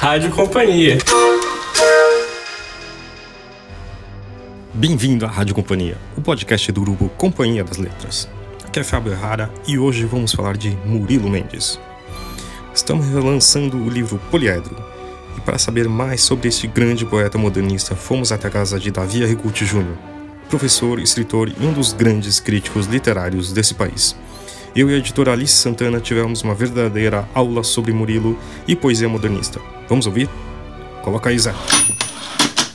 Rádio Companhia. Bem-vindo à Rádio Companhia, o podcast do grupo Companhia das Letras. Aqui é Fábio Errara e hoje vamos falar de Murilo Mendes. Estamos relançando o livro Poliedro. E para saber mais sobre este grande poeta modernista, fomos até a casa de Davi Arrigucci Jr., professor, escritor e um dos grandes críticos literários desse país. Eu e a editora Alice Santana tivemos uma verdadeira aula sobre Murilo e poesia modernista. Vamos ouvir? Coloca aí, Zé.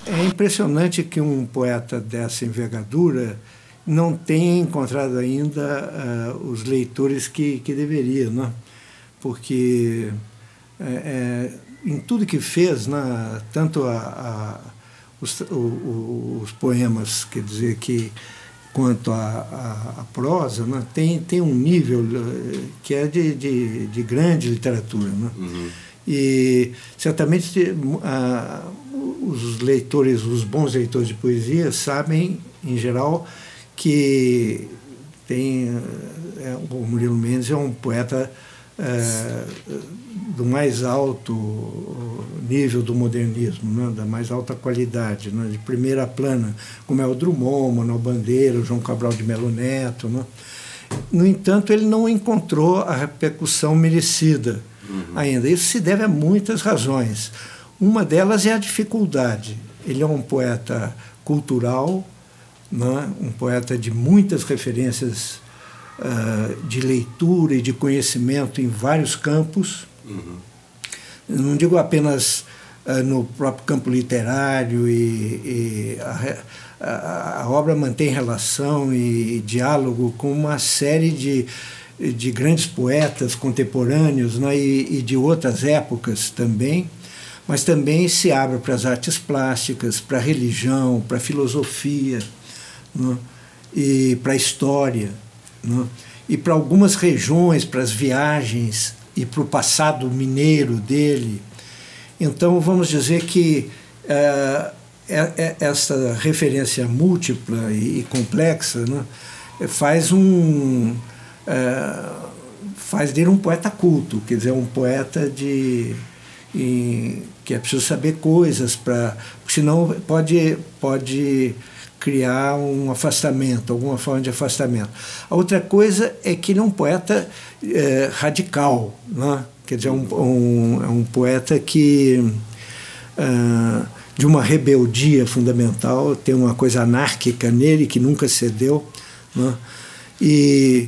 É impressionante que um poeta dessa envergadura não tenha encontrado ainda uh, os leitores que, que deveria, né? porque é, é, em tudo que fez, né, tanto a, a, os, o, os, poemas, quer dizer, que quanto a, a, a prosa, né, tem, tem um nível eh, que é de, de, de grande literatura. Né? Uhum. E certamente uh, os leitores, os bons leitores de poesia, sabem, em geral, que tem é, o Murilo Mendes é um poeta é, do mais alto nível do modernismo, né, da mais alta qualidade, né, de primeira plana, como é o Drummond, Manuel Bandeira, João Cabral de Melo Neto. Né. No entanto, ele não encontrou a repercussão merecida uhum. ainda. Isso se deve a muitas razões. Uma delas é a dificuldade. Ele é um poeta cultural, né? um poeta de muitas referências uh, de leitura e de conhecimento em vários campos. Uhum. Não digo apenas uh, no próprio campo literário, e, e a, a, a, obra mantém relação e, e diálogo com uma série de, de grandes poetas contemporâneos né? e, e de outras épocas também mas também se abre para as artes plásticas, para a religião, para a filosofia né? e para a história. Né? E para algumas regiões, para as viagens e para o passado mineiro dele. Então, vamos dizer que é, é, essa referência múltipla e, e complexa né, faz um. É, faz dele um poeta culto, quer dizer, um poeta de e que é preciso saber coisas para senão pode pode criar um afastamento alguma forma de afastamento a outra coisa é que ele é um poeta é, radical né? quer dizer um, um, é um poeta que uh, de uma rebeldia fundamental tem uma coisa anárquica nele que nunca cedeu né? e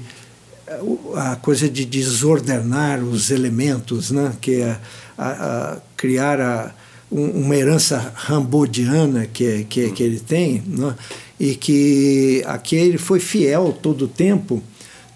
a coisa de desordenar os elementos, né? que é a, a criar a, uma herança rambodiana que, que, que ele tem, né? e que a que ele foi fiel todo o tempo,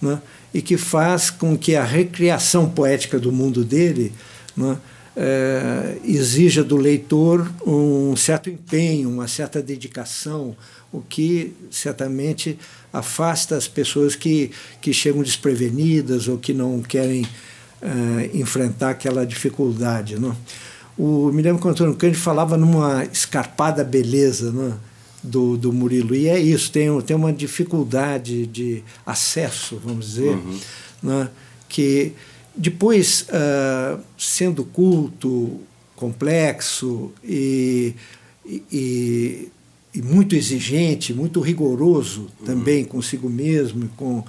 né? e que faz com que a recriação poética do mundo dele né? é, exija do leitor um certo empenho, uma certa dedicação, o que certamente afasta as pessoas que, que chegam desprevenidas ou que não querem uh, enfrentar aquela dificuldade. Não? O, me lembro que o Antônio Cândido falava numa escarpada beleza não? Do, do Murilo, e é isso, tem, tem uma dificuldade de acesso, vamos dizer, uhum. não? que depois, uh, sendo culto, complexo e, e, e muito exigente, muito rigoroso uhum. também consigo mesmo, com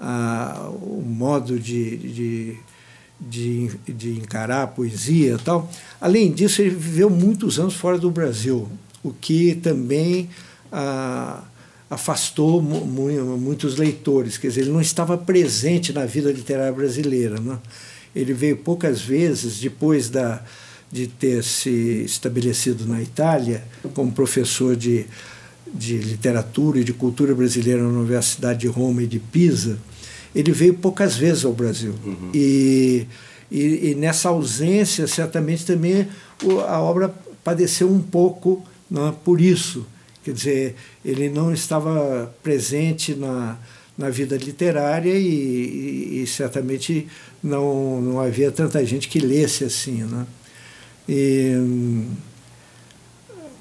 ah, o modo de, de, de, de, encarar a poesia e tal. Além disso, ele viveu muitos anos fora do Brasil, o que também ah, afastou mu muitos leitores, quer dizer, ele não estava presente na vida literária brasileira. Né? Ele veio poucas vezes depois da de ter se estabelecido na Itália como professor de, de literatura e de cultura brasileira na Universidade de Roma e de Pisa, ele veio poucas vezes ao Brasil. Uhum. E, e, e, nessa ausência, certamente também a obra padeceu um pouco né, por isso. Quer dizer, ele não estava presente na, na vida literária e, e, e certamente não, não havia tanta gente que lesse assim. Né? E,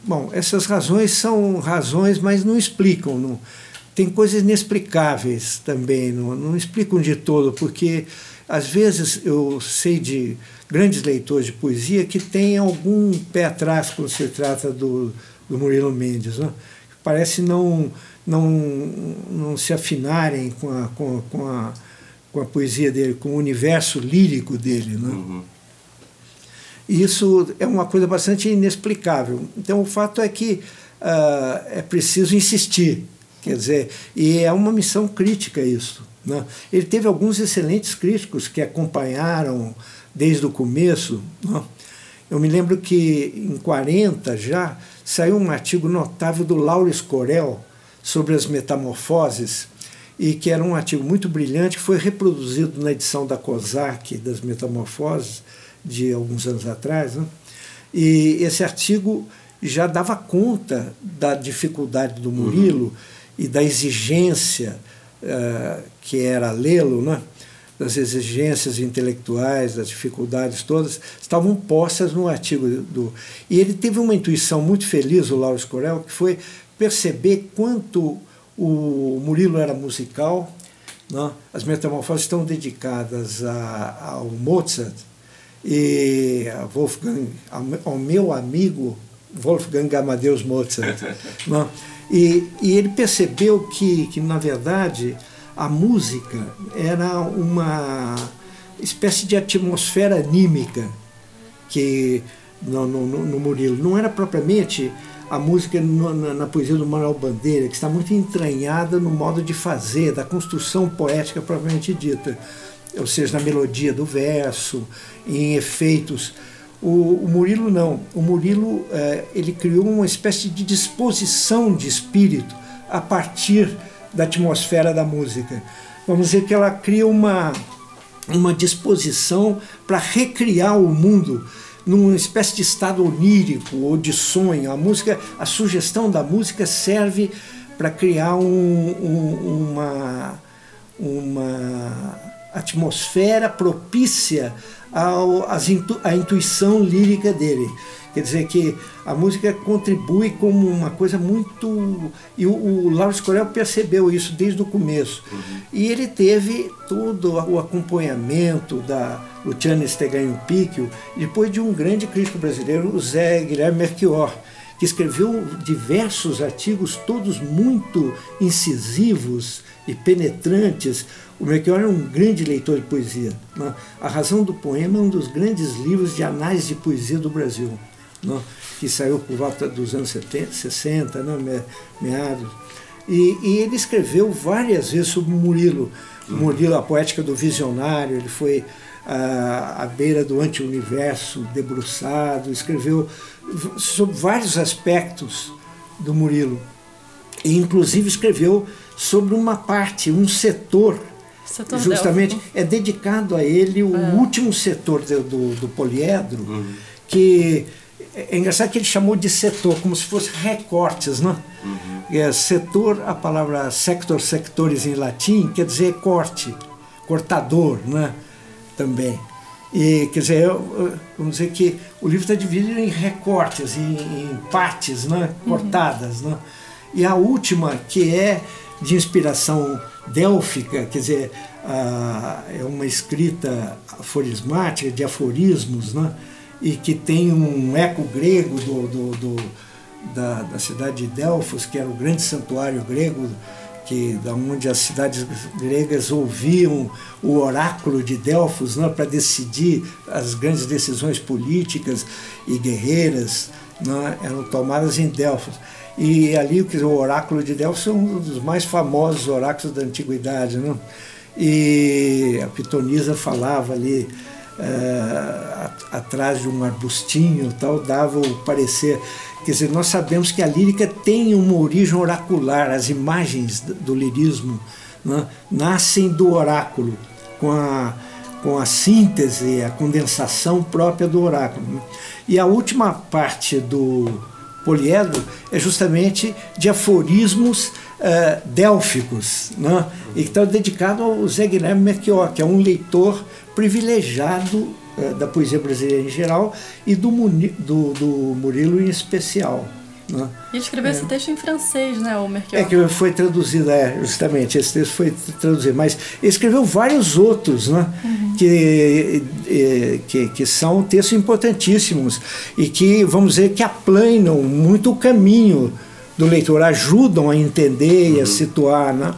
bom, essas razões são razões, mas não explicam. Não. Tem coisas inexplicáveis também, não, não explicam de todo, porque às vezes eu sei de grandes leitores de poesia que têm algum pé atrás quando se trata do, do Murilo Mendes. Né? Parece não, não, não se afinarem com a, com, com, a, com a poesia dele, com o universo lírico dele. Né? Uhum. E isso é uma coisa bastante inexplicável. Então, o fato é que uh, é preciso insistir. Quer dizer, e é uma missão crítica isso. Né? Ele teve alguns excelentes críticos que acompanharam desde o começo. Né? Eu me lembro que em 40 já saiu um artigo notável do Laures Corel sobre as metamorfoses, e que era um artigo muito brilhante, que foi reproduzido na edição da COSAC das Metamorfoses, de alguns anos atrás. Né? E esse artigo já dava conta da dificuldade do Murilo uhum. E da exigência uh, que era lê-lo, né? das exigências intelectuais, das dificuldades todas, estavam postas no artigo do. E ele teve uma intuição muito feliz, o Lauro Corel, que foi perceber quanto o Murilo era musical. Né? As metamorfoses estão dedicadas a, ao Mozart e a Wolfgang, ao meu amigo Wolfgang Amadeus Mozart. né? e, e ele percebeu que, que, na verdade, a música era uma espécie de atmosfera anímica que no, no, no Murilo não era propriamente a música no, na, na, poesia do Manuel Bandeira, que está muito entranhada no modo de fazer, da construção poética propriamente dita, ou seja, na melodia do verso, em efeitos. O, o Murilo não. O Murilo é, ele criou uma espécie de disposição de espírito a partir da atmosfera da música. Vamos dizer que ela cria uma, uma disposição para recriar o mundo numa espécie de estado onírico ou de sonho. A música, a sugestão da música serve para criar um, um, uma, uma atmosfera propícia ao, as, à intuição lírica dele. Quer dizer que a música contribui como uma coisa muito. E o, o Lauro Corel percebeu isso desde o começo. Uhum. E ele teve todo o acompanhamento da Luciana Esteganho Picchio, depois de um grande crítico brasileiro, o Zé Guilherme Merchior, que escreveu diversos artigos, todos muito incisivos e penetrantes. O Melchior é um grande leitor de poesia. Né? A Razão do Poema é um dos grandes livros de análise de poesia do Brasil né, que saiu por volta dos anos 70, 60, né, meados. E, e, ele escreveu várias vezes sobre Murilo. Murilo, a poética do visionário, ele foi à, à beira do anti-universo, debruçado, escreveu sobre vários aspectos do Murilo. E, inclusive, escreveu sobre uma parte, um setor Setor justamente Delfo. é dedicado a ele o é. último setor do, do, do poliedro uhum. que é engraçado que ele chamou de setor, como se fosse recortes, né? Uhum. É, setor, a palavra sector, sectores em latim, quer dizer corte, cortador, né? Também. E, quer dizer, vamos dizer que o livro está dividido em recortes, em, em partes, né? Uhum. Cortadas, uhum. né? E a última, que é de inspiração délfica, quer dizer, é uma escrita aforismática, de aforismos, né? e que tem um eco grego do, do, do da, da, cidade de Delfos, que era o grande santuário grego, que da onde as cidades gregas ouviam o oráculo de Delfos né, para decidir as grandes decisões políticas e guerreiras, né, eram tomadas em Delfos. E ali o oráculo de Delfos é um dos mais famosos oráculos da antiguidade. Né? E a pitonisa falava ali uh, atrás de um arbustinho tal, dava o parecer. Quer dizer, nós sabemos que a lírica tem uma origem oracular, as imagens do lirismo né, nascem do oráculo, com a, com a síntese, a condensação própria do oráculo. Né? E a última parte do poliedro é justamente de aforismos uh, délficos, né? e que está dedicado ao Zé Guilherme Merchior, que é um leitor privilegiado eh, da poesia brasileira em geral e do, do, do Murilo em especial. Né? E escreveu é. esse texto em francês, né, o Merkel? É que foi traduzido, é, justamente, esse texto foi traduzido, mas escreveu vários outros, né, uhum. que, que, que são textos importantíssimos e que, vamos dizer, que aplanam muito o caminho do leitor, ajudam a entender uhum. e a uhum. situar. Né?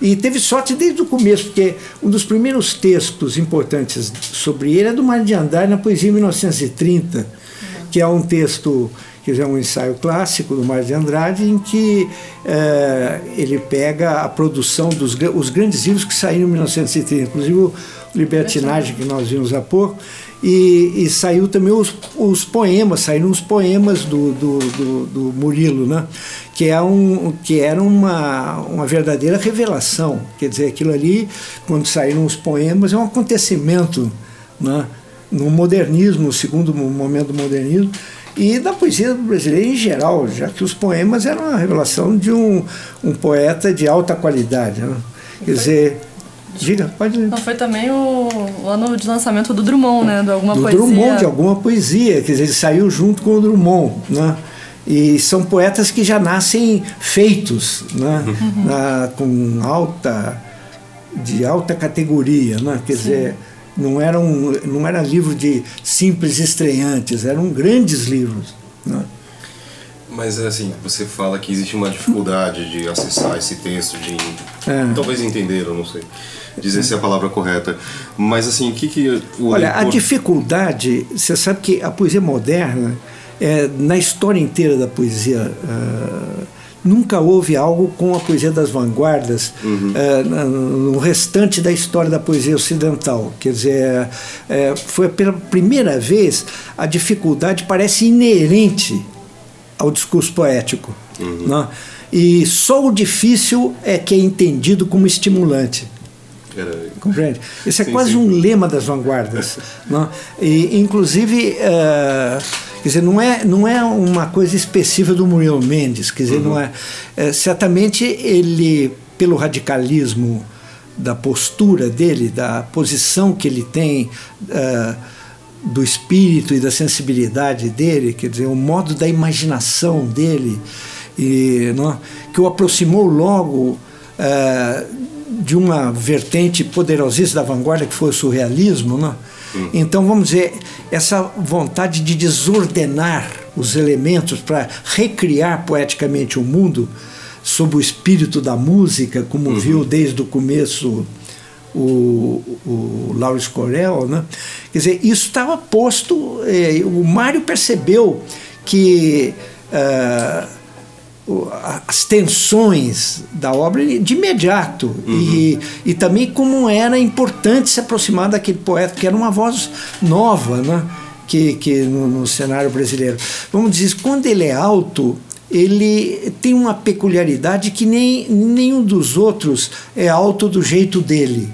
E teve sorte desde o começo, porque um dos primeiros textos importantes sobre ele é do Mário de Andrade na poesia 1930, uhum. que é um texto que é um ensaio clássico do Mário de Andrade, em que é, ele pega a produção dos os grandes livros que saíram em 1930, inclusive o Libertinagem, que nós vimos há pouco, e, e saiu também os, os, poemas, saíram os poemas do, do, do, do, Murilo, né? que, é um, que era uma, uma verdadeira revelação. Quer dizer, aquilo ali, quando saíram os poemas, é um acontecimento né? no modernismo, no segundo momento do modernismo, e da poesia brasileira em geral, já que os poemas eram a revelação de um, um poeta de alta qualidade. Né? Quer dizer, Diga, pode Não, foi também o, o, ano de lançamento do Drummond, né? De alguma do poesia. Drummond, de alguma poesia. Quer dizer, ele saiu junto com o Drummond, né? E são poetas que já nascem feitos, né? Uhum. Na, com alta, de alta categoria, né? Quer Sim. dizer, não era, um, não era livro de simples estreantes, eram grandes livros, né? Mas assim, você fala que existe uma dificuldade de acessar esse texto, de é. talvez entender, eu não sei dizer se é a palavra correta. Mas assim, o que que o Olha, leitor... a dificuldade, você sabe que a poesia moderna, é, na história inteira da poesia, uh, nunca houve algo com a poesia das vanguardas uhum. uh, no restante da história da poesia ocidental. Quer dizer, uh, foi pela primeira vez a dificuldade parece inerente ao discurso poético. Uhum. Né? E só o difícil é que é entendido como estimulante. Compreende? Esse é sim, quase sim. um lema das vanguardas. né? e, inclusive, uh, quer dizer, não é, não é uma coisa específica do Muriel Mendes. Quer dizer, uhum. não é, é, certamente ele, pelo radicalismo da postura dele, da posição que ele tem. Uh, do espírito e da sensibilidade dele, quer dizer, o modo da imaginação dele, e, não, é? que o aproximou logo uh, de uma vertente poderosíssima da vanguarda que foi o surrealismo, né? Hum. Então, vamos dizer, essa vontade de desordenar os elementos para recriar poeticamente o mundo sob o espírito da música, como uhum. viu desde o começo o, o Laurence Corel, né? Quer dizer, isso estava posto, eh, o Mário percebeu que uh, as tensões da obra de imediato uhum. e, e também como era importante se aproximar daquele poeta que era uma voz nova né? que, que no, no cenário brasileiro vamos dizer quando ele é alto ele tem uma peculiaridade que nem nenhum dos outros é alto do jeito dele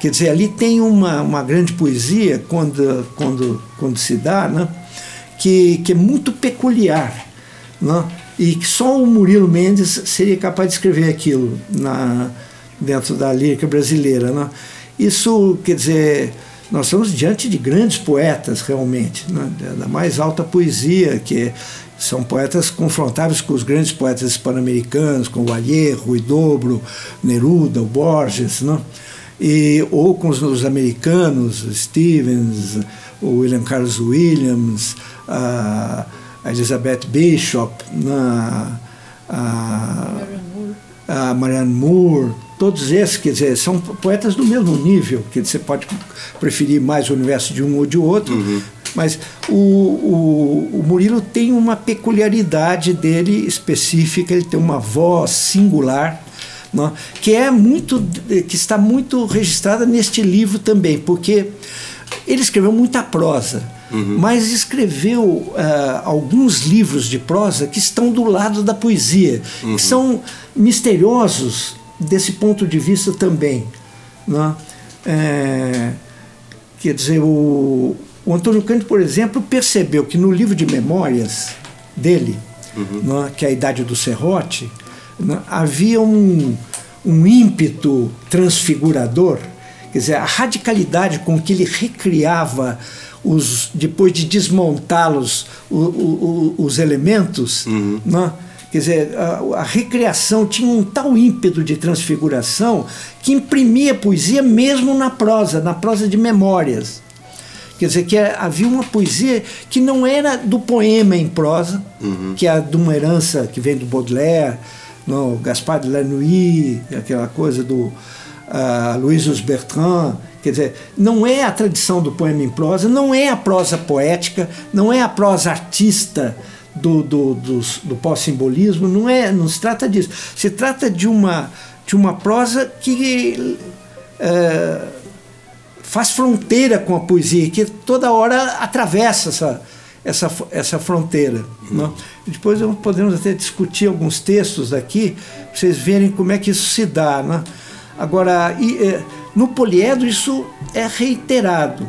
quer dizer ali tem uma, uma grande poesia quando quando quando se dá né? que, que é muito peculiar né? E que só o Murilo Mendes seria capaz de escrever aquilo na, dentro da lírica brasileira. Né? Isso, quer dizer, nós estamos diante de grandes poetas, realmente, né? da mais alta poesia, que são poetas confrontáveis com os grandes poetas hispano-americanos, como Vallejo, Rui Dobro, Neruda, o Borges, né? e, ou com os, os americanos, Stevens, o William Carlos Williams, a a Elizabeth Bishop, na, a, a Marianne Moore, todos esses, quer dizer, são poetas do mesmo nível, que você pode preferir mais o universo de um ou de outro, uhum. mas o, o, o, Murilo tem uma peculiaridade dele específica, ele tem uma voz singular, não, né, que é muito, que está muito registrada neste livro também, porque ele escreveu muita prosa uhum. mas escreveu uh, alguns livros de prosa que estão do lado da poesia, uhum. que são misteriosos desse ponto de vista também. Né? É, quer dizer, o, o Antônio Cândido, por exemplo, percebeu que no livro de memórias dele, uhum. né, que é a Idade do Serrote, né, havia um, um ímpeto transfigurador quer dizer, a radicalidade com que ele recriava os, depois de desmontá-los os elementos, uhum. né? quer dizer, a, a, recriação tinha um tal ímpeto de transfiguração que imprimia poesia mesmo na prosa, na prosa de memórias. Quer dizer, que havia uma poesia que não era do poema em prosa, uhum. que é de uma herança que vem do Baudelaire, no Gaspard de Lanouille, aquela coisa do uh, Louis Bertrand. Quer dizer, não é a tradição do poema em prosa, não é a prosa poética, não é a prosa artista do, do, do, do pós-simbolismo, não, é, não se trata disso. Se trata de uma, de uma prosa que. Uh, faz fronteira com a poesia, que toda hora atravessa essa, essa, essa fronteira. Não? Depois podemos até discutir alguns textos aqui, para vocês verem como é que isso se dá. Né? Agora, e, é, no poliedro isso é reiterado,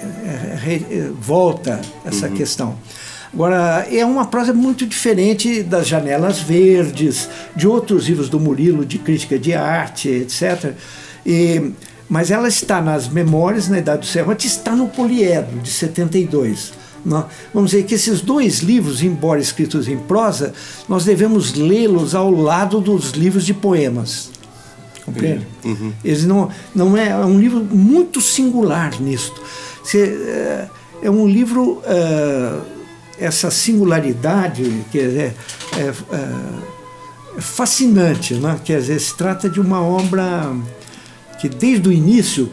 é, é, volta essa uhum. questão. Agora, é uma prosa muito diferente das Janelas Verdes, de outros livros do Murilo, de crítica de arte, etc. E mas ela está nas memórias na Idade do Serrote, está no Poliedro, de 72. Vamos dizer que esses dois livros, embora escritos em prosa, nós devemos lê-los ao lado dos livros de poemas. Compreende? Uhum. Eles não, não é, é um livro muito singular nisto. Você, é, é um livro, é, essa singularidade, quer dizer, é, é, é fascinante, né? quer dizer, se trata de uma obra que desde o início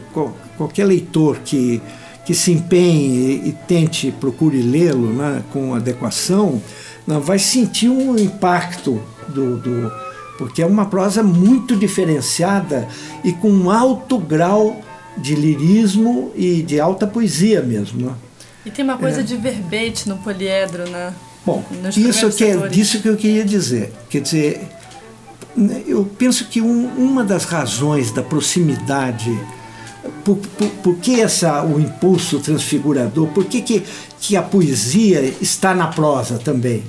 qualquer leitor que, que se empenhe e, tente, procure lê-lo né, com adequação, vai sentir um impacto do, do, porque é uma prosa muito diferenciada e com um alto grau de lirismo e de alta poesia mesmo. Né? E tem uma coisa é. de verbete no poliedro, né? Bom, isso que é disso que eu queria dizer. Quer dizer, eu penso que um, uma das razões da proximidade, por, por, por, que essa, o impulso transfigurador, por que, que, que a poesia está na prosa também?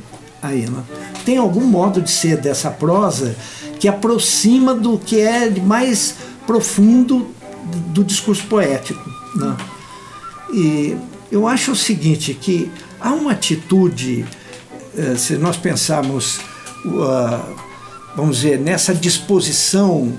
Né? Tem algum modo de ser dessa prosa que aproxima do que é mais profundo do discurso poético. Né? E eu acho o seguinte, que há uma atitude, eh, se nós pensarmos vamos dizer, nessa disposição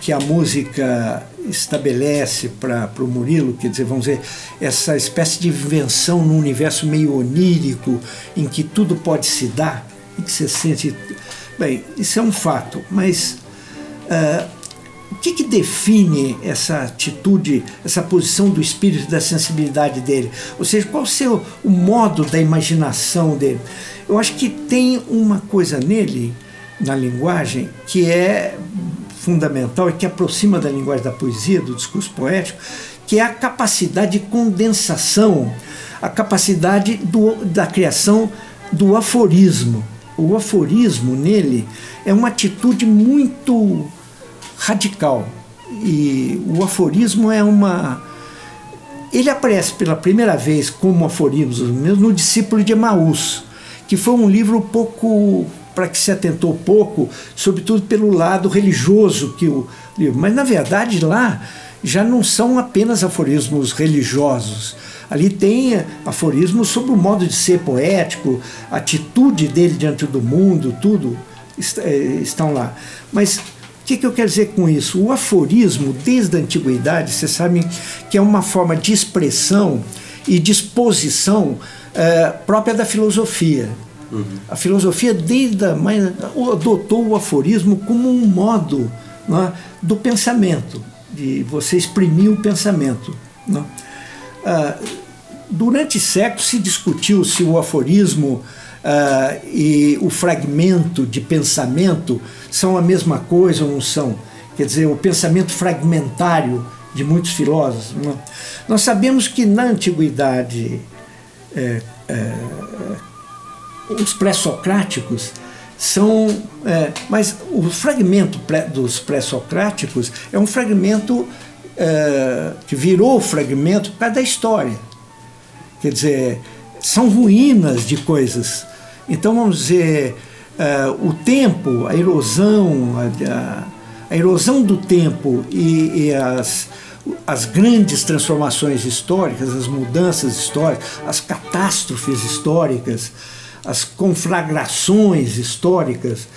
que a música estabelece para o Murilo, quer dizer, vamos dizer, essa espécie de invenção num universo meio onírico, em que tudo pode se dar, em que você sente. Bem, isso é um fato, mas uh, o que, que define essa atitude, essa posição do espírito e da sensibilidade dele? Ou seja, qual o seu o modo da imaginação dele? Eu acho que tem uma coisa nele na linguagem que é fundamental e que aproxima da linguagem da poesia, do discurso poético, que é a capacidade de condensação, a capacidade do, da criação do aforismo. O aforismo nele é uma atitude muito radical. E o aforismo é uma. Ele aparece pela primeira vez como aforismo no Discípulo de Emaús, que foi um livro pouco para que se atentou pouco, sobretudo pelo lado religioso que o livro. Mas na verdade lá já não são apenas aforismos religiosos. Ali tem aforismos sobre o modo de ser poético, a atitude dele diante do mundo, tudo eh, estão lá. Mas o que, que eu quero dizer com isso? O aforismo, desde a antiguidade, vocês sabem que é uma forma de expressão e disposição é, própria da filosofia. Uhum. A filosofia, desde a mais, adotou o aforismo como um modo né, do pensamento, de você exprimir o pensamento. Né? Ah, durante séculos se discutiu se o aforismo ah, e o fragmento de pensamento são a mesma coisa ou não são. Quer dizer, o pensamento fragmentário de muitos filósofos. Né? Nós sabemos que na antiguidade é, é, os pré-socráticos são. É, mas o fragmento pré, dos pré-socráticos é um fragmento é, que virou fragmento por causa da história. Quer dizer, são ruínas de coisas. Então, vamos dizer, é, o tempo, a erosão, a, a, erosão do tempo e, e as, as grandes transformações históricas, as mudanças históricas, as catástrofes históricas, as conflagrações históricas.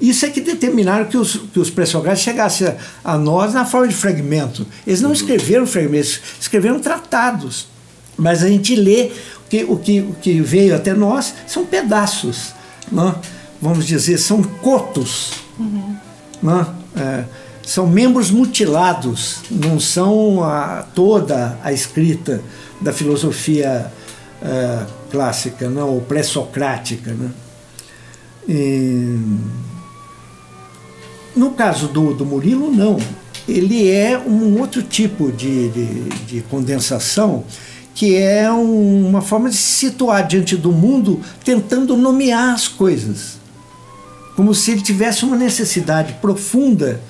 Isso é que determinaram que os, que os pré-socráticos chegassem a, a, nós na forma de fragmento. Eles não escreveram fragmentos, escreveram tratados. Mas a gente lê que, o, que, o que veio até nós são pedaços, não? vamos dizer, são cotos. Uhum. Não? É, são membros mutilados, não são a, toda a escrita da filosofia uh, clássica, não, ou pré-socrática. Né? no caso do, do Murilo, não. Ele é um outro tipo de, de, de condensação que é um, uma forma de se situar diante do mundo tentando nomear as coisas. Como se ele tivesse uma necessidade profunda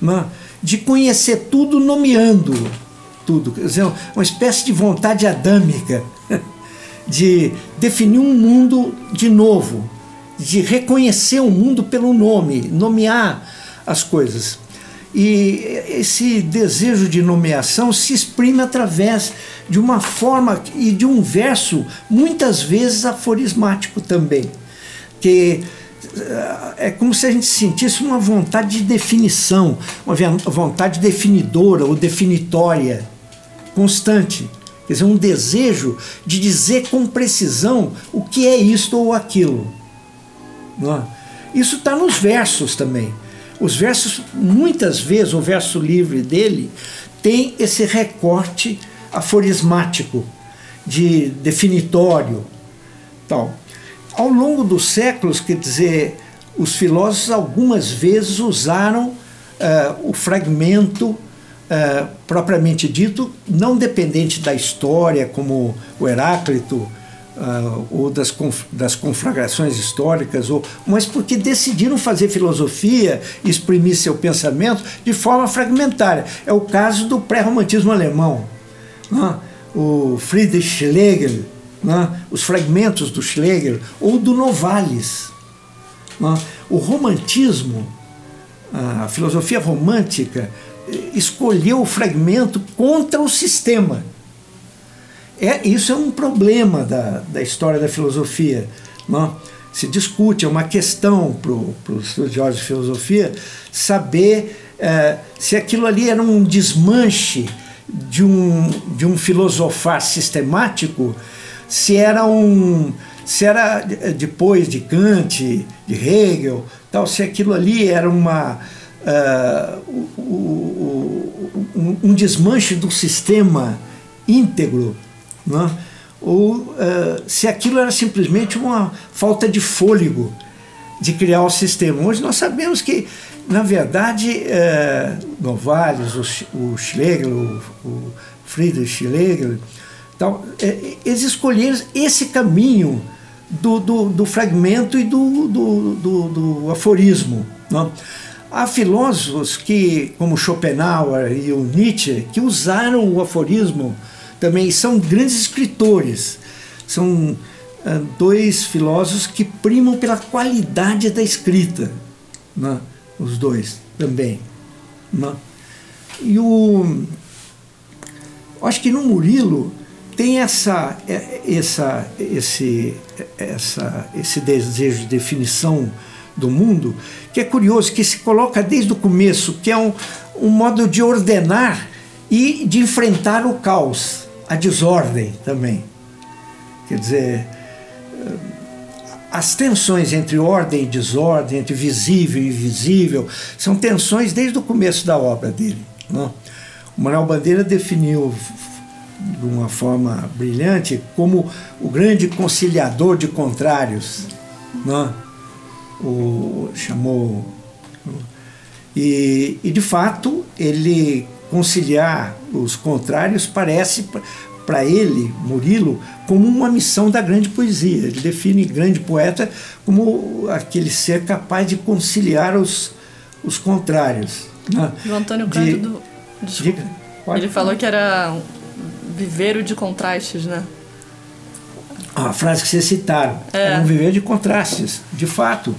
né, de conhecer tudo nomeando tudo. Quer dizer, uma espécie de vontade adâmica de definir um mundo de novo, de reconhecer o mundo pelo nome, nomear as coisas. E esse desejo de nomeação se exprime através de uma forma e de um verso, muitas vezes aforismático também, que é como se a gente sentisse uma vontade de definição, uma vontade definidora ou definitória, constante. Quer dizer, um desejo de dizer com precisão o que é isto ou aquilo. É? Isso está nos versos também. Os versos, muitas vezes, o verso livre dele tem esse recorte aforismático, de definitório, tal. Ao longo dos séculos, quer dizer, os filósofos algumas vezes usaram uh, o fragmento uh, propriamente dito, não dependente da história, como o Heráclito, uh, ou das, conf das conflagrações históricas, ou, mas porque decidiram fazer filosofia exprimir seu pensamento de forma fragmentária. É o caso do pré-romantismo alemão. Né? O Friedrich Schlegel, né? os fragmentos do Schlegel ou do Novalis. Né? O romantismo, a filosofia romântica, escolheu o fragmento contra o sistema. É, isso é um problema da, da história da filosofia. Não? Se discute, é uma questão para os estudiosos de filosofia saber é, se aquilo ali era um desmanche de um, de um filosofar sistemático se era um se era eh, depois de Kant, de Hegel, tal, se aquilo ali era uma uh, um, um, desmanche do sistema íntegro, né? ou uh, se aquilo era simplesmente uma falta de fôlego de criar o sistema. Hoje nós sabemos que, na verdade, uh, o, o Schlegel, o, o Friedrich Schlegel, é, eles escolheram esse caminho do, do, do fragmento e do, do, do, do aforismo. Não? Há filósofos que, como Schopenhauer e o Nietzsche, que usaram o aforismo também, são grandes escritores. São uh, dois filósofos que primam pela qualidade da escrita, né? os dois também. Né? E o. Acho que no Murilo tem essa, é, essa, esse, essa, esse desejo de definição do mundo que é curioso, que se coloca desde o começo, que é um, um modo de ordenar e de enfrentar o caos, a desordem também. Quer dizer, as tensões entre ordem e desordem, entre visível e invisível, são tensões desde o começo da obra dele. Não? O Manuel Bandeira definiu de uma forma brilhante como o grande conciliador de contrários, né? O chamou e, e de fato ele conciliar os contrários parece para ele, Murilo, como uma missão da grande poesia. Ele define grande poeta como aquele ser capaz de conciliar os, os contrários. Né? O Antônio Cândido. De, de, ele falou que era viveiro de contrastes, né? A frase que vocês citaram. É. é um viver de contrastes, de fato.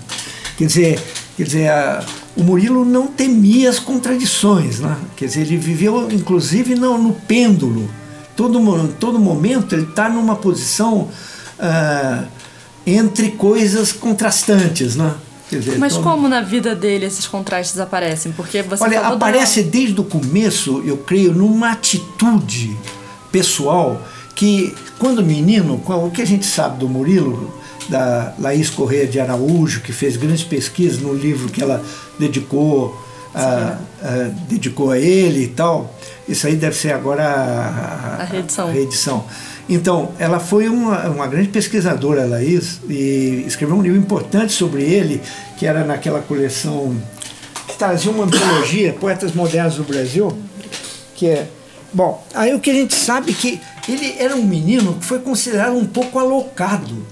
Quer dizer, Quer dizer, a, o Murilo não temia as contradições, né? Quer dizer, ele viveu inclusive no, no pêndulo. Todo, todo momento ele está numa posição uh, entre coisas contrastantes, né? Dizer, Mas todo... como na vida dele esses contrastes aparecem? Porque você Olha, aparece desde o começo, eu creio, numa atitude pessoal que, quando menino, o que a gente sabe do Murilo, da Laís Correia de Araújo, que fez grandes pesquisas no livro que ela dedicou a, a, dedicou a ele e tal. Isso aí deve ser agora a, a reedição. Reedição. Então, ela foi uma, uma grande pesquisadora, Laís, e escreveu um livro importante sobre ele, que era naquela coleção que trazia uma antologia, Poetas Modernos do Brasil, que é. Bom, aí o que a gente sabe é que ele era um menino que foi considerado um pouco alocado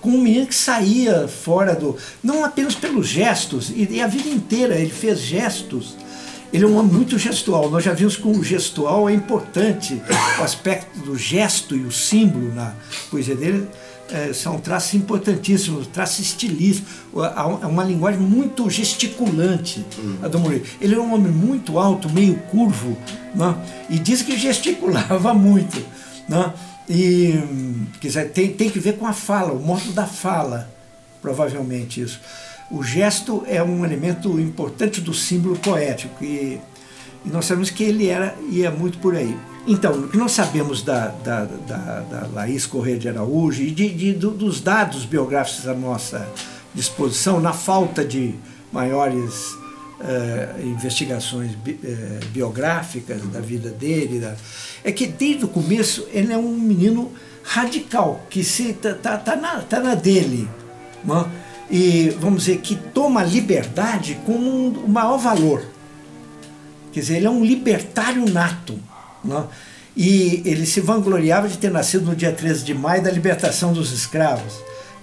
como um menino que saía fora do. não apenas pelos gestos, e, a vida inteira ele fez gestos. Ele é um homem muito gestual. Nós já vimos que o gestual é importante. O aspecto do gesto e o símbolo na poesia dele é, são traços importantíssimos, traços estilísticos. É uma linguagem muito gesticulante, a do Murilo. Ele é um homem muito alto, meio curvo, né? e diz que gesticulava muito. Né? E quer dizer, tem, tem que ver com a fala, o modo da fala, provavelmente isso. O gesto é um elemento importante do símbolo poético e, e nós sabemos que ele era ia muito por aí. Então, o que nós sabemos da, da, da, da Laís Correia de Araújo e de, de, dos dados biográficos à nossa disposição, na falta de maiores uh, investigações bi, uh, biográficas da vida dele, da, é que desde o começo ele é um menino radical, que se tá, tá, tá, na, tá na dele. Não? Né? E vamos dizer que toma a liberdade como um, o maior valor. Quer dizer, ele é um libertário nato. Né? E ele se vangloriava de ter nascido no dia 13 de maio da libertação dos escravos.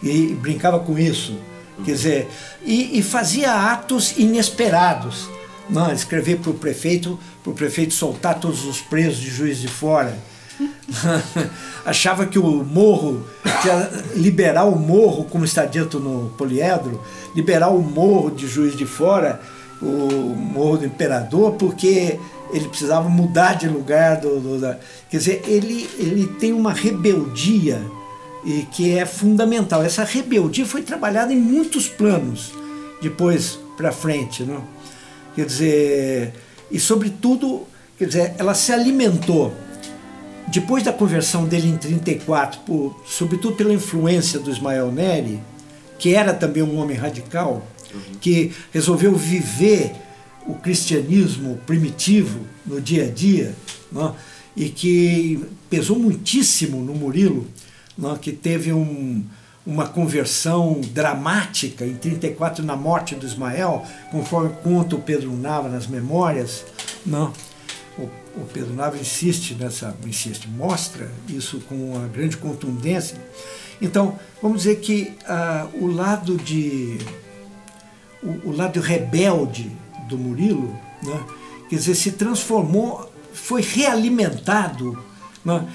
E brincava com isso. Quer dizer, e, e fazia atos inesperados. Não, escrever para o prefeito, para o prefeito soltar todos os presos de Juiz de Fora. Achava que o morro, que liberar o morro, como está dito no poliedro, liberar o morro de Juiz de Fora, o morro do imperador, porque ele precisava mudar de lugar. Do, do da, quer dizer, ele, ele tem uma rebeldia e que é fundamental. Essa rebeldia foi trabalhada em muitos planos depois para frente, não? Quer dizer, e sobretudo, quer dizer, ela se alimentou depois da conversão dele em 34, por, sobretudo pela influência do Ismael Neri, que era também um homem radical, uhum. que resolveu viver o cristianismo primitivo no dia a dia, não? e que pesou muitíssimo no Murilo, não? que teve um, uma conversão dramática em 34 na morte do Ismael, conforme conta o Pedro Nava nas memórias, não. O, o Pedro Nava insiste nessa, insiste, mostra isso com uma grande contundência. Então, vamos dizer que uh, o lado de o, o, lado rebelde do Murilo, né, quer dizer, se transformou, foi realimentado né,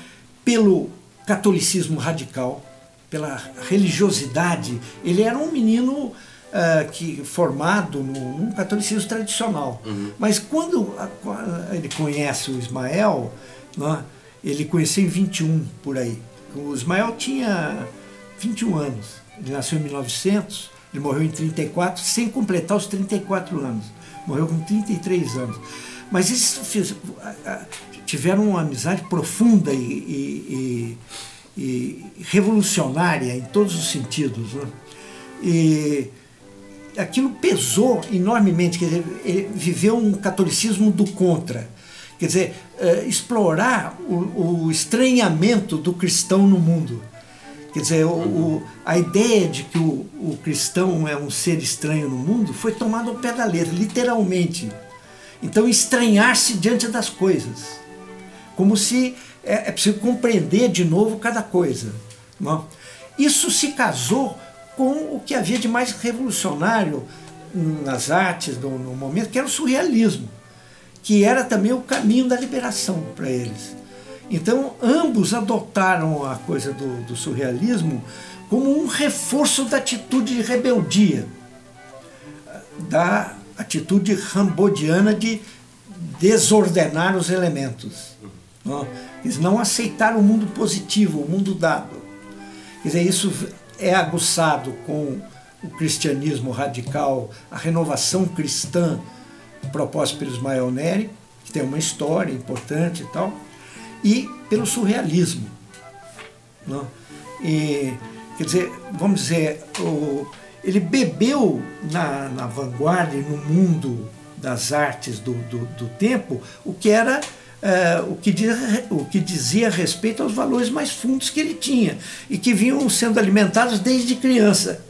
pelo catolicismo radical, pela religiosidade. Ele era um menino uh, que formado no, num catolicismo tradicional. Uhum. Mas quando a, ele conhece o Ismael, né, ele conheceu em 21 por aí. O Ismael tinha 21 anos. Ele nasceu em 1900, ele morreu em 34, sem completar os 34 anos. Morreu com 33 anos. Mas eles tiveram uma amizade profunda e, e, e e revolucionária em todos os sentidos. Né? E aquilo pesou enormemente, quer dizer, ele viveu um catolicismo do contra. Quer dizer, uh, explorar o, o, estranhamento do cristão no mundo. Quer dizer, o, o, a ideia de que o, o cristão é um ser estranho no mundo foi tomada ao pé da letra, literalmente. Então, estranhar-se diante das coisas. Como se é, é preciso compreender de novo cada coisa. Não? Isso se casou com o que havia de mais revolucionário nas artes no momento, que era o surrealismo, que era também o caminho da liberação para eles. Então, ambos adotaram a coisa do, do surrealismo como um reforço da atitude de rebeldia. da atitude rambodiana de desordenar os elementos. Eles não aceitaram o mundo positivo, o mundo dado. Quer dizer, isso é aguçado com o cristianismo radical, a renovação cristã proposta pelo Ismael Neri, que tem uma história importante e tal, e pelo surrealismo. Não? E, quer dizer, vamos dizer, o, ele bebeu na, na vanguarda e no mundo das artes do, do, do tempo o que era Uh, o, que diz, o que dizia respeito aos valores mais fundos que ele tinha e que vinham sendo alimentados desde criança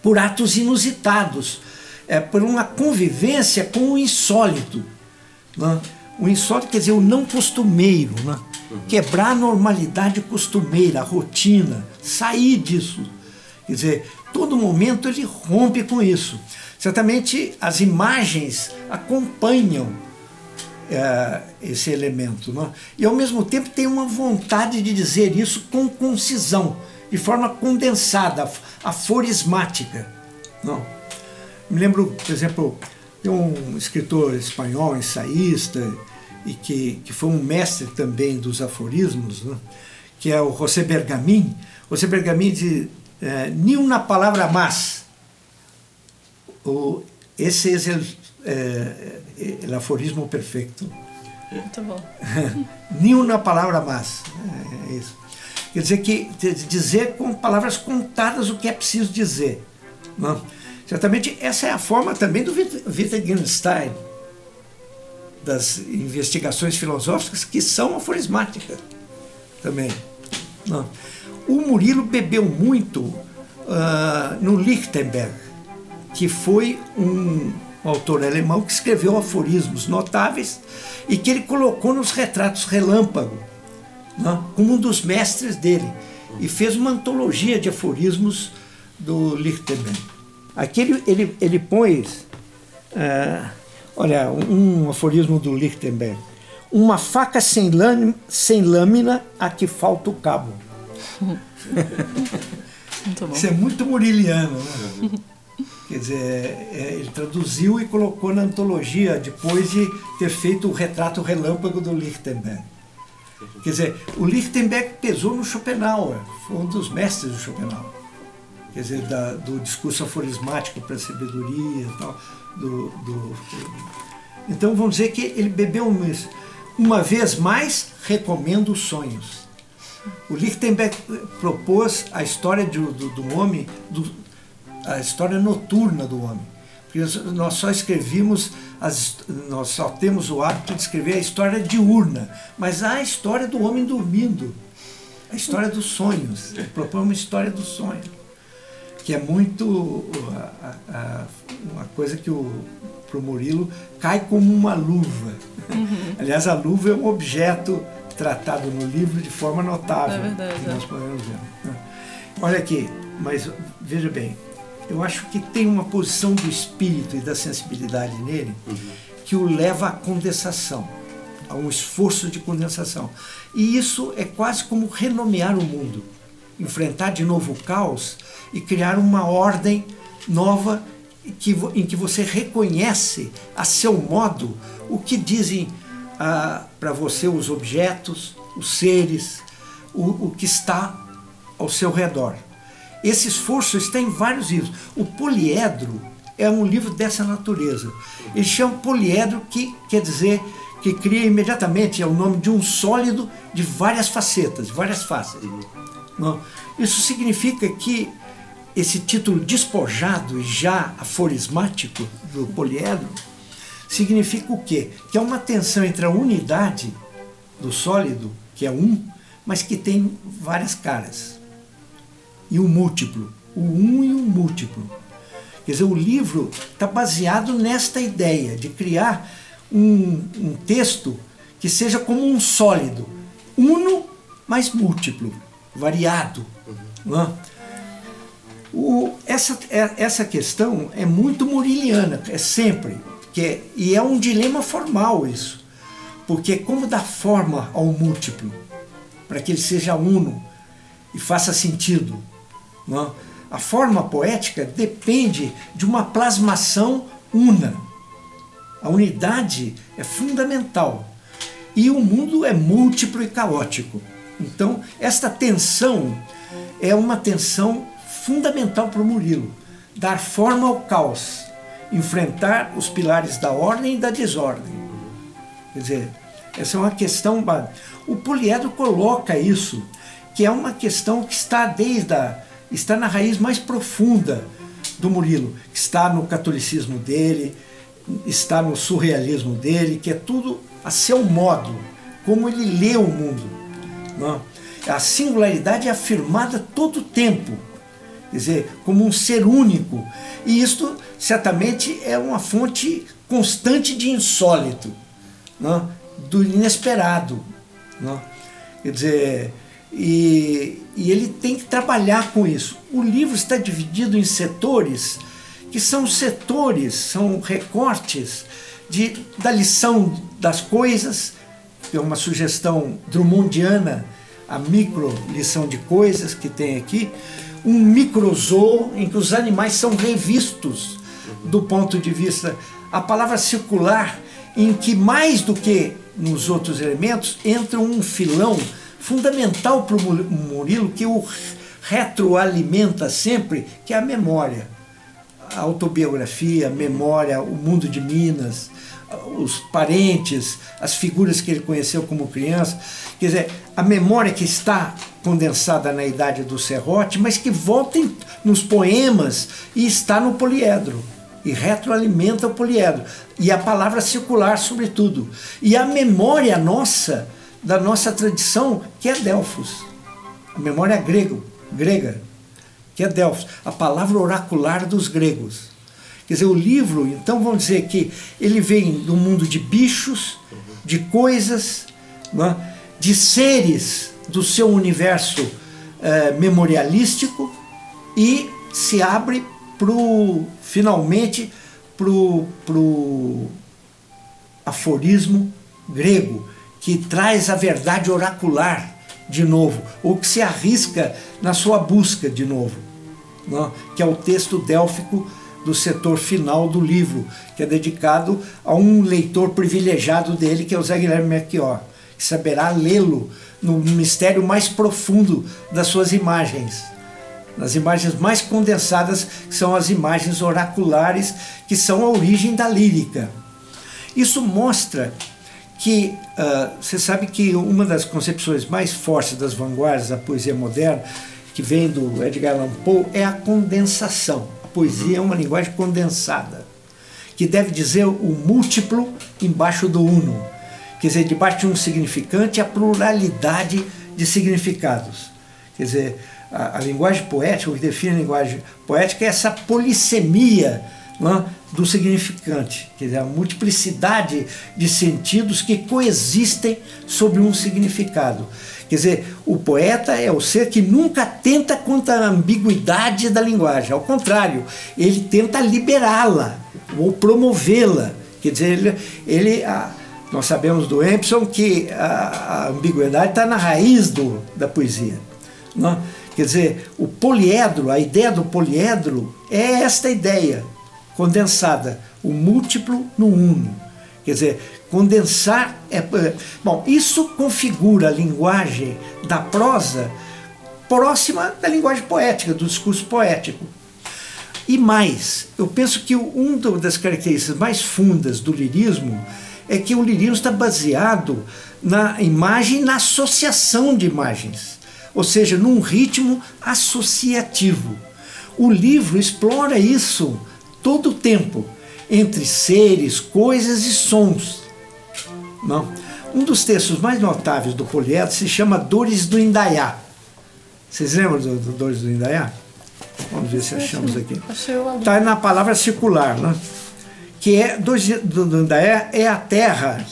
por atos inusitados, é, por uma convivência com o insólito. Né? O insólito quer dizer o não costumeiro, né? Uhum. quebrar a normalidade costumeira, a rotina, sair disso. Quer dizer, todo momento ele rompe com isso. Certamente as imagens acompanham é, esse elemento. Né? E ao mesmo tempo tem uma vontade de dizer isso com concisão, de forma condensada, aforismática. Não? Me lembro, por exemplo, de um escritor espanhol, ensaísta, e que, que foi um mestre também dos aforismos, né? que é o José Bergamin. José Bergamin diz, é, nem uma palavra mais. O, esse é o, é, o aforismo perfeito. Muito bom. nem uma palavra mais. É, é isso. Quer dizer que dizer com palavras contadas o que é preciso dizer. Não? Certamente essa é a forma também do Wittgenstein, das investigações filosóficas que são aforismáticas também. Não. O Murilo bebeu muito uh, no Lichtenberg, que foi um autor alemão que escreveu aforismos notáveis e que ele colocou nos retratos relâmpago, não? como um dos mestres dele, e fez uma antologia de aforismos do Lichtenberg. Aqui ele, ele, ele põe, uh, olha, um aforismo do Lichtenberg, uma faca sem lâmina, sem lâmina a que falta o cabo. Isso é muito muriliano. Né? Quer dizer, é, ele traduziu e colocou na antologia depois de ter feito o retrato relâmpago do Lichtenberg. Quer dizer, o Lichtenberg pesou no Schopenhauer, foi um dos mestres do Schopenhauer. Quer dizer, da, do discurso aforismático para a sabedoria e tal. Do, do, então vamos dizer que ele bebeu isso. Uma vez mais, recomendo os sonhos. O Lichtenberg propôs a história do, do, do homem, do, a história noturna do homem. Porque nós só escrevimos, as, nós só temos o hábito de escrever a história diurna, mas há a história do homem dormindo, a história dos sonhos. Ele propõe uma história do sonho, que é muito a, a, uma coisa que para o Murilo cai como uma luva. Uhum. Aliás, a luva é um objeto tratado no livro de forma notável. É verdade. nós podemos ver. Né? Olha aqui, mas veja bem, eu acho que tem uma posição do espírito e da sensibilidade nele uhum. que o leva à condensação, a um esforço de condensação. E isso é quase como renomear o mundo, enfrentar de novo o caos e criar uma ordem nova que, em que você reconhece a seu modo o que dizem ah, para você os objetos, os seres, o, o que está ao seu redor. Esse esforço está em vários livros. O Poliedro é um livro dessa natureza. Ele chama Poliedro, que quer dizer que cria imediatamente, é o nome de um sólido de várias facetas, várias faces. Não? Isso significa que esse título despojado e já aforismático do poliedro significa o quê? Que é uma tensão entre a unidade do sólido, que é um, mas que tem várias caras e o múltiplo, o um e o múltiplo. Quer dizer, o livro está baseado nesta ideia de criar um, um, texto que seja como um sólido, uno mais múltiplo, variado. Uhum. É? O, essa, é, essa questão é muito muriliana, é sempre. Que é, e é um dilema formal isso. Porque como dar forma ao múltiplo, para que ele seja uno e faça sentido? Não? a forma poética depende de uma plasmação una. A unidade é fundamental. E o mundo é múltiplo e caótico. Então, esta tensão é uma tensão fundamental para o Murilo dar forma ao caos, enfrentar os pilares da ordem e da desordem. Quer dizer, essa é uma questão. O poliedro coloca isso, que é uma questão que está desde a, está na raiz mais profunda do Murilo, que está no catolicismo dele, está no surrealismo dele, que é tudo a seu modo, como ele lê o mundo. Não? A singularidade é afirmada todo o tempo, quer dizer, como um ser único. E isto certamente é uma fonte constante de insólito, não? do inesperado. Não? Quer dizer, e, e ele tem que trabalhar com isso. O livro está dividido em setores que são setores, são recortes de, da lição das coisas, é uma sugestão drummondiana, a micro lição de coisas que tem aqui, um microzoo em que os animais são revistos do ponto de vista a palavra circular em que mais do que nos outros elementos entra um filão fundamental para o Murilo que o retroalimenta sempre, que é a memória. A autobiografia, a memória, o mundo de Minas, os parentes, as figuras que ele conheceu como criança. Quer dizer, a memória que está condensada na idade do serrote, mas que volta nos poemas e está no poliedro. E retroalimenta o poliedro. E a palavra circular, sobretudo. E a memória nossa, da nossa tradição, que é Delfos. A memória grego, grega, que é Delfos. A palavra oracular dos gregos. Quer dizer, o livro, então vamos dizer que ele vem do mundo de bichos, de coisas, é? de seres do seu universo é, memorialístico e se abre pro, finalmente para o aforismo grego, que traz a verdade oracular de novo, ou que se arrisca na sua busca de novo, é? que é o texto délfico do setor final do livro, que é dedicado a um leitor privilegiado dele, que é o Zé Guilherme Melchior, que saberá lê-lo no mistério mais profundo das suas imagens. Nas imagens mais condensadas, que são as imagens oraculares, que são a origem da lírica. Isso mostra que uh, você sabe que uma das concepções mais fortes das vanguardas da poesia moderna, que vem do Edgar Allan Poe, é a condensação poesia é uma linguagem condensada, que deve dizer o múltiplo embaixo do uno. Quer dizer, debaixo de um significante, a pluralidade de significados. Quer dizer, a, a linguagem poética, o que define a linguagem poética é essa polissemia é, do significante, quer dizer, a multiplicidade de sentidos que coexistem sobre um significado. Quer dizer, o poeta é o ser que nunca tenta contra a ambiguidade da linguagem, ao contrário, ele tenta liberá-la ou promovê-la. Quer dizer, ele, ele nós sabemos do Empson que a, a ambiguidade está na raiz do, da poesia. Não? É? Quer dizer, o poliedro, a ideia do poliedro é esta ideia condensada, o múltiplo no uno. Quer dizer, Condensar é. é bom, isso configura a linguagem da prosa próxima da linguagem poética, do discurso poético. E mais, eu penso que uma das características mais fundas do lirismo é que o lirismo está baseado na imagem, na associação de imagens, ou seja, num ritmo associativo. O livro explora isso todo o tempo, entre seres, coisas e sons. Não. Um dos textos mais notáveis do Poliedro se chama Dores do Indaiá. Vocês lembram do, do Dores do Indaiá? Vamos ver se achamos aqui. Está na palavra circular, né? que é Dores do, do Indaiá é a terra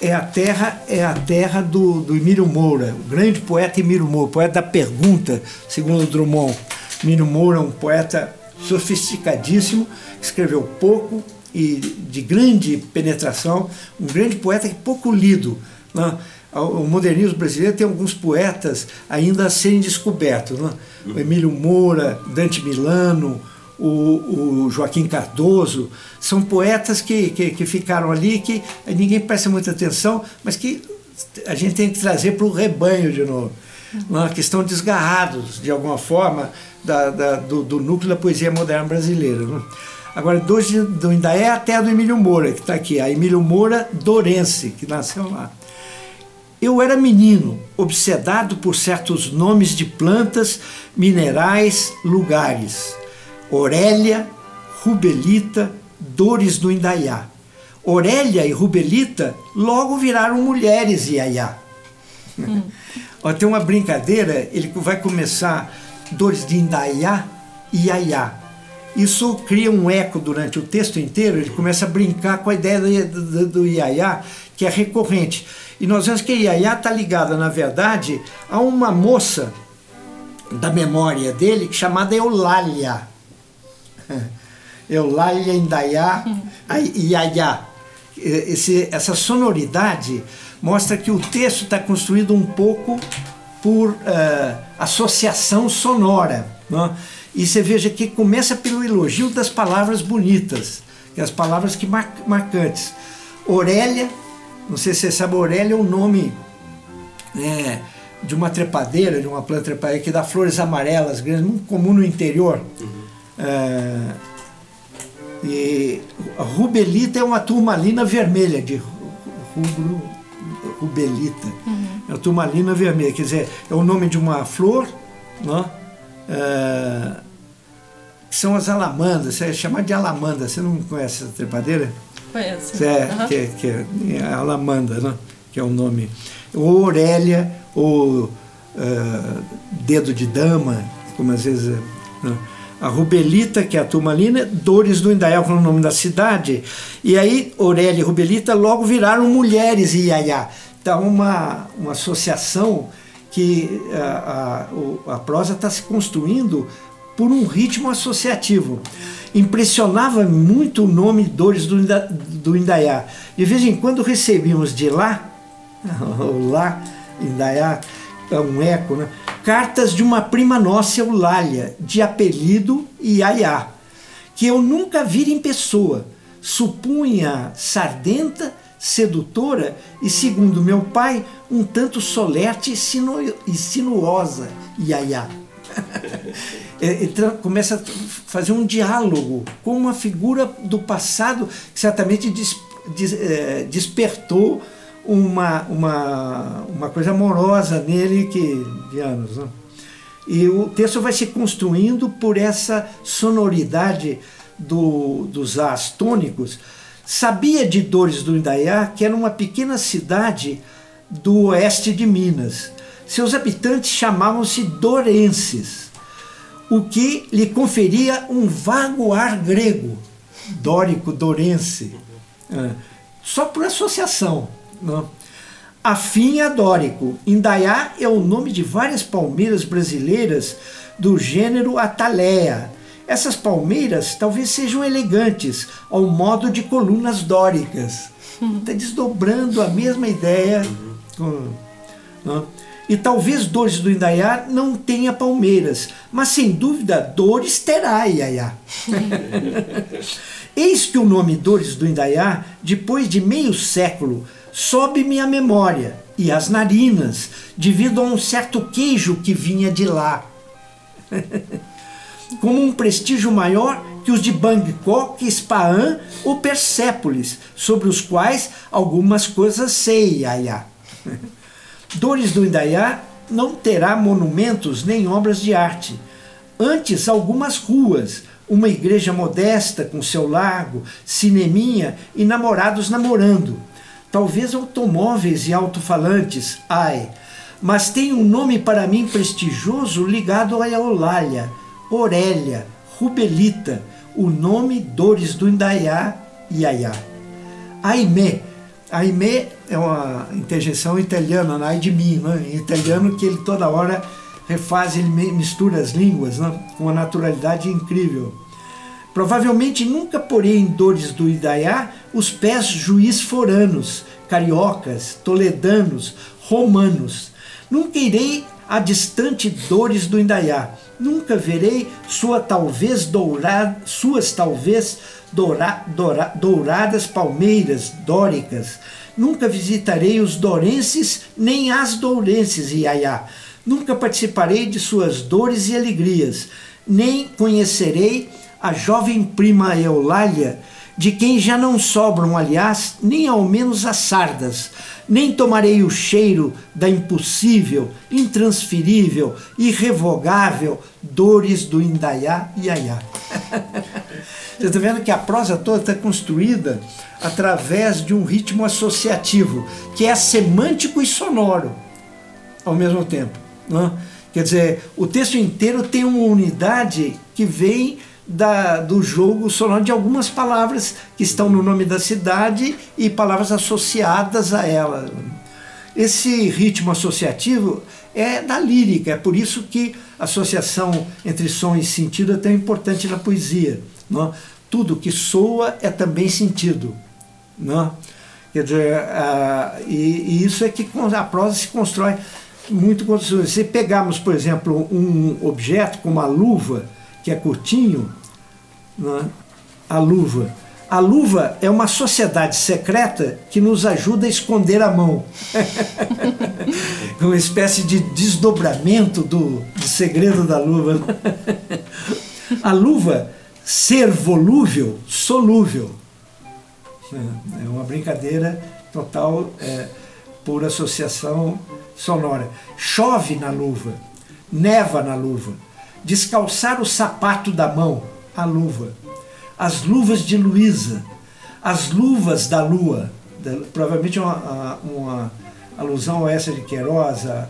é a terra é a terra do, do Emílio Moura, o grande poeta Emílio Moura, poeta da pergunta, segundo Drummond. Emílio Moura é um poeta sofisticadíssimo, escreveu pouco, e de grande penetração, um grande poeta que pouco lido. Né? o modernismo brasileiro tem alguns poetas ainda a serem descobertos. Né? O Emílio Moura, Dante Milano, o, o Joaquim Cardoso, são poetas que, que, que, ficaram ali, que ninguém presta muita atenção, mas que a gente tem que trazer para o rebanho de novo. Uhum. Que estão desgarrados, de alguma forma, da, da, do, do, núcleo da poesia moderna brasileira. Né? Agora, do, do Indaé até a do Emílio Moura, que está aqui, a Emílio Moura Dorense, que nasceu lá. Eu era menino, obsedado por certos nomes de plantas, minerais, lugares. Aurélia, Rubelita, Dores do Indaiá. Aurélia e Rubelita logo viraram mulheres Iaiá. Hum. Ó, tem uma brincadeira, ele vai começar Dores de Indaiá e Iaiá. Isso cria um eco durante o texto inteiro, ele começa a brincar com a ideia do, do, do Iaiá, que é recorrente. E nós vemos que Iaiá está ligada, na verdade, a uma moça da memória dele chamada Eulália. Eulália Indaiá Iaiá. Esse, essa sonoridade mostra que o texto está construído um pouco por uh, associação sonora. Não? E você veja que começa pelo elogio das palavras bonitas, que é as palavras que mar marcantes. Aurélia, não sei se você sabe, Aurélia é o nome é, de uma trepadeira, de uma planta trepadeira que dá flores amarelas, grandes, muito comum no interior. Uhum. É, e a rubelita é uma turmalina vermelha, de rubro, rubelita. Uhum. É uma turmalina vermelha, quer dizer, é o nome de uma flor, não? É, que são as alamandas, você é chamado de alamanda, você não conhece essa trepadeira? Conheço. É, uhum. que, que é alamanda, né? que é o nome. Ou Aurélia, ou uh, dedo de dama, como às vezes é. Né? a Rubelita, que é a turmalina, Dores do Indaial, que é o nome da cidade. E aí, Aurélia e Rubelita logo viraram mulheres Iaiá. Então, uma, uma associação que a, a, a prosa está se construindo por um ritmo associativo. Impressionava muito o nome Dores do, do Indaiá. De vez em quando recebíamos de lá, lá, Indaiá, é um eco, né? cartas de uma prima nossa, Eulália, de apelido Iaiá, que eu nunca vi em pessoa. Supunha sardenta, sedutora e, segundo meu pai, um tanto solerte e sinuosa, Iaiá. Então, começa a fazer um diálogo com uma figura do passado que certamente des, des, é, despertou uma, uma, uma coisa amorosa nele que, de anos. Né? E o texto vai se construindo por essa sonoridade do, dos as tônicos. Sabia de Dores do Indaiá que era uma pequena cidade do oeste de Minas. Seus habitantes chamavam-se Dorenses, o que lhe conferia um vago ar grego, dórico, dorense, é, só por associação. Né? Afim Dórico. Indaiá é o nome de várias palmeiras brasileiras do gênero Atalea. Essas palmeiras talvez sejam elegantes, ao modo de colunas dóricas. Está desdobrando a mesma ideia. Né? E talvez Dores do Indaiá não tenha palmeiras, mas sem dúvida Dores terá Iaiá. Eis que o nome Dores do Indaiá, depois de meio século, sobe-me a memória e as narinas, devido a um certo queijo que vinha de lá. Como um prestígio maior que os de Bangkok, Ispahan ou Persépolis, sobre os quais algumas coisas sei, Iaiá. Dores do Indaiá não terá monumentos nem obras de arte. Antes, algumas ruas, uma igreja modesta com seu lago, cineminha e namorados namorando talvez automóveis e alto-falantes, ai, mas tem um nome para mim prestigioso ligado a Eulália, Aurélia, Rubelita, o nome Dores do Indaiá, Iaiá. Aimé, Aimé é uma interjeição italiana, ai de mim, né? em italiano que ele toda hora refaz, ele mistura as línguas né? com uma naturalidade incrível. Provavelmente nunca porei em dores do Idaiá os pés juiz foranos, cariocas, toledanos, romanos. Nunca irei a distante dores do Indaiá. Nunca verei sua talvez dourada, suas talvez doura, doura, douradas palmeiras dóricas. Nunca visitarei os dourenses nem as dourenses, Iaiá. Nunca participarei de suas dores e alegrias, nem conhecerei a jovem prima Eulália, de quem já não sobram, aliás, nem ao menos as sardas, nem tomarei o cheiro da impossível, intransferível, irrevogável dores do Indaiá e. Você está vendo que a prosa toda está construída através de um ritmo associativo, que é semântico e sonoro ao mesmo tempo. Né? Quer dizer, o texto inteiro tem uma unidade que vem da, do jogo sonoro de algumas palavras que estão no nome da cidade e palavras associadas a ela. Esse ritmo associativo é da lírica, é por isso que a associação entre som e sentido é tão importante na poesia. Não? Tudo que soa é também sentido. Não? Quer dizer, e, e, isso é que a prosa se constrói muito. Se pegarmos, por exemplo, um objeto como a luva, que é curtinho, é? a luva. A luva é uma sociedade secreta que nos ajuda a esconder a mão. uma espécie de desdobramento do, do segredo da luva. a luva, ser volúvel, solúvel. É uma brincadeira total é, por associação sonora. Chove na luva, neva na luva. Descalçar o sapato da mão a luva. As luvas de Luísa, as luvas da lua, provavelmente uma, uma alusão ao essa de Queiroz, ao,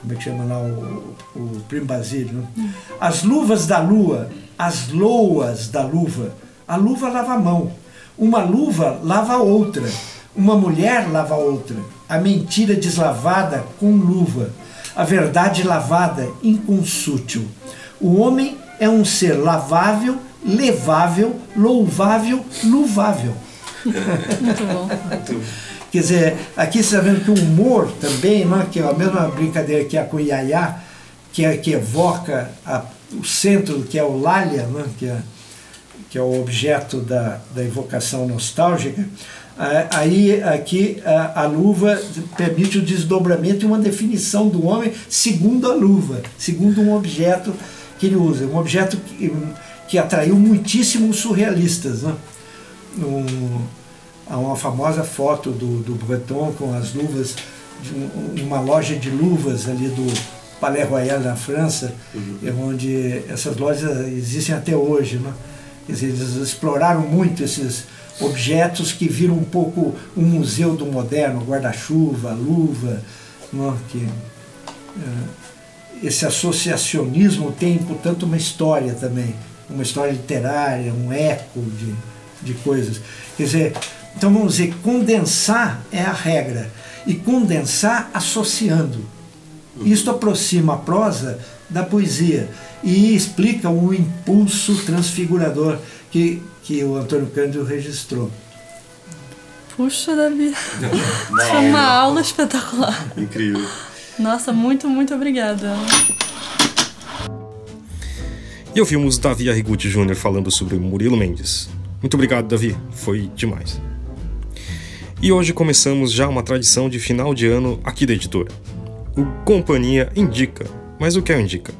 como é que chama lá, o, o Primo Basílio. Né? As luvas da lua, as loas da luva. A luva lava a mão. Uma luva lava a outra. Uma mulher lava a outra. A mentira deslavada com luva. A verdade lavada inconsútil. O homem é um ser lavável, levável, louvável, louvável. Muito bom. Quer dizer, aqui você está vendo que o humor também, né, que é a mesma brincadeira que a com Iaiá, que, é, que evoca a, o centro, que é o Lália, né, que, é, que é o objeto da, da evocação nostálgica, aí aqui a, a, luva permite o desdobramento e uma definição do homem segundo a luva, segundo um objeto que ele usa. Um objeto que, que atraiu muitíssimos surrealistas. Né? Um, há uma famosa foto do, do Breton com as luvas, de uma loja de luvas ali do Palais Royal na França, uhum. onde essas lojas existem até hoje. Né? Eles exploraram muito esses objetos que viram um pouco um museu do moderno, guarda-chuva, luva, né? que, é, esse associacionismo tem, portanto, uma história também, uma história literária, um eco de, de coisas. Quer dizer, então vamos dizer, condensar é a regra, e condensar associando. Isto aproxima a prosa da poesia e explica o impulso transfigurador que, que o Antônio Cândido registrou. Puxa, Davi. Foi uma aula espetacular. Incrível. Nossa, muito, muito obrigada. E ouvimos Davi Arrigucci Jr. falando sobre Murilo Mendes. Muito obrigado, Davi. Foi demais. E hoje começamos já uma tradição de final de ano aqui da editora. O Companhia Indica. Mas o que é Indica?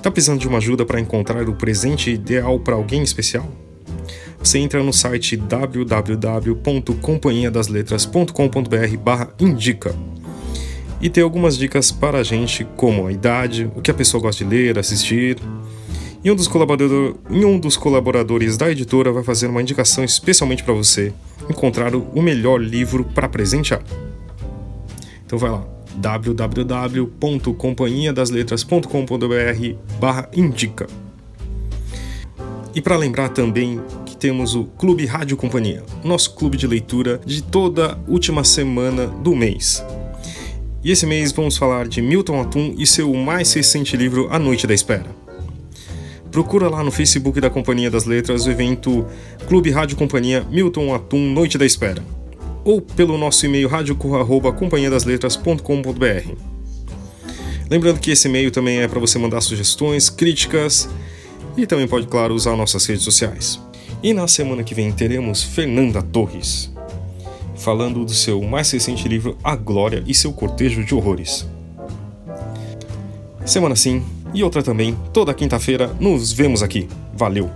Tá precisando de uma ajuda para encontrar o presente ideal para alguém especial? Você entra no site www.companhiadasletras.com.br/indica e tem algumas dicas para a gente, como a idade, o que a pessoa gosta de ler, assistir. E um dos, colaborador, um dos colaboradores da editora vai fazer uma indicação especialmente para você encontrar o melhor livro para presentear. Então vai lá, www.companhiadasletras.com.br barra indica. E para lembrar também que temos o Clube Rádio Companhia, nosso clube de leitura de toda última semana do mês. E esse mês vamos falar de Milton Atum e seu mais recente livro A Noite da Espera. Procura lá no Facebook da Companhia das Letras o evento Clube Rádio Companhia Milton Atum Noite da Espera. ou pelo nosso e-mail radiocorra.companhiadasletras.com.br. Lembrando que esse e-mail também é para você mandar sugestões, críticas e também pode, claro, usar nossas redes sociais. E na semana que vem teremos Fernanda Torres, falando do seu mais recente livro A Glória e seu Cortejo de Horrores. Semana sim e outra também, toda quinta-feira nos vemos aqui. Valeu!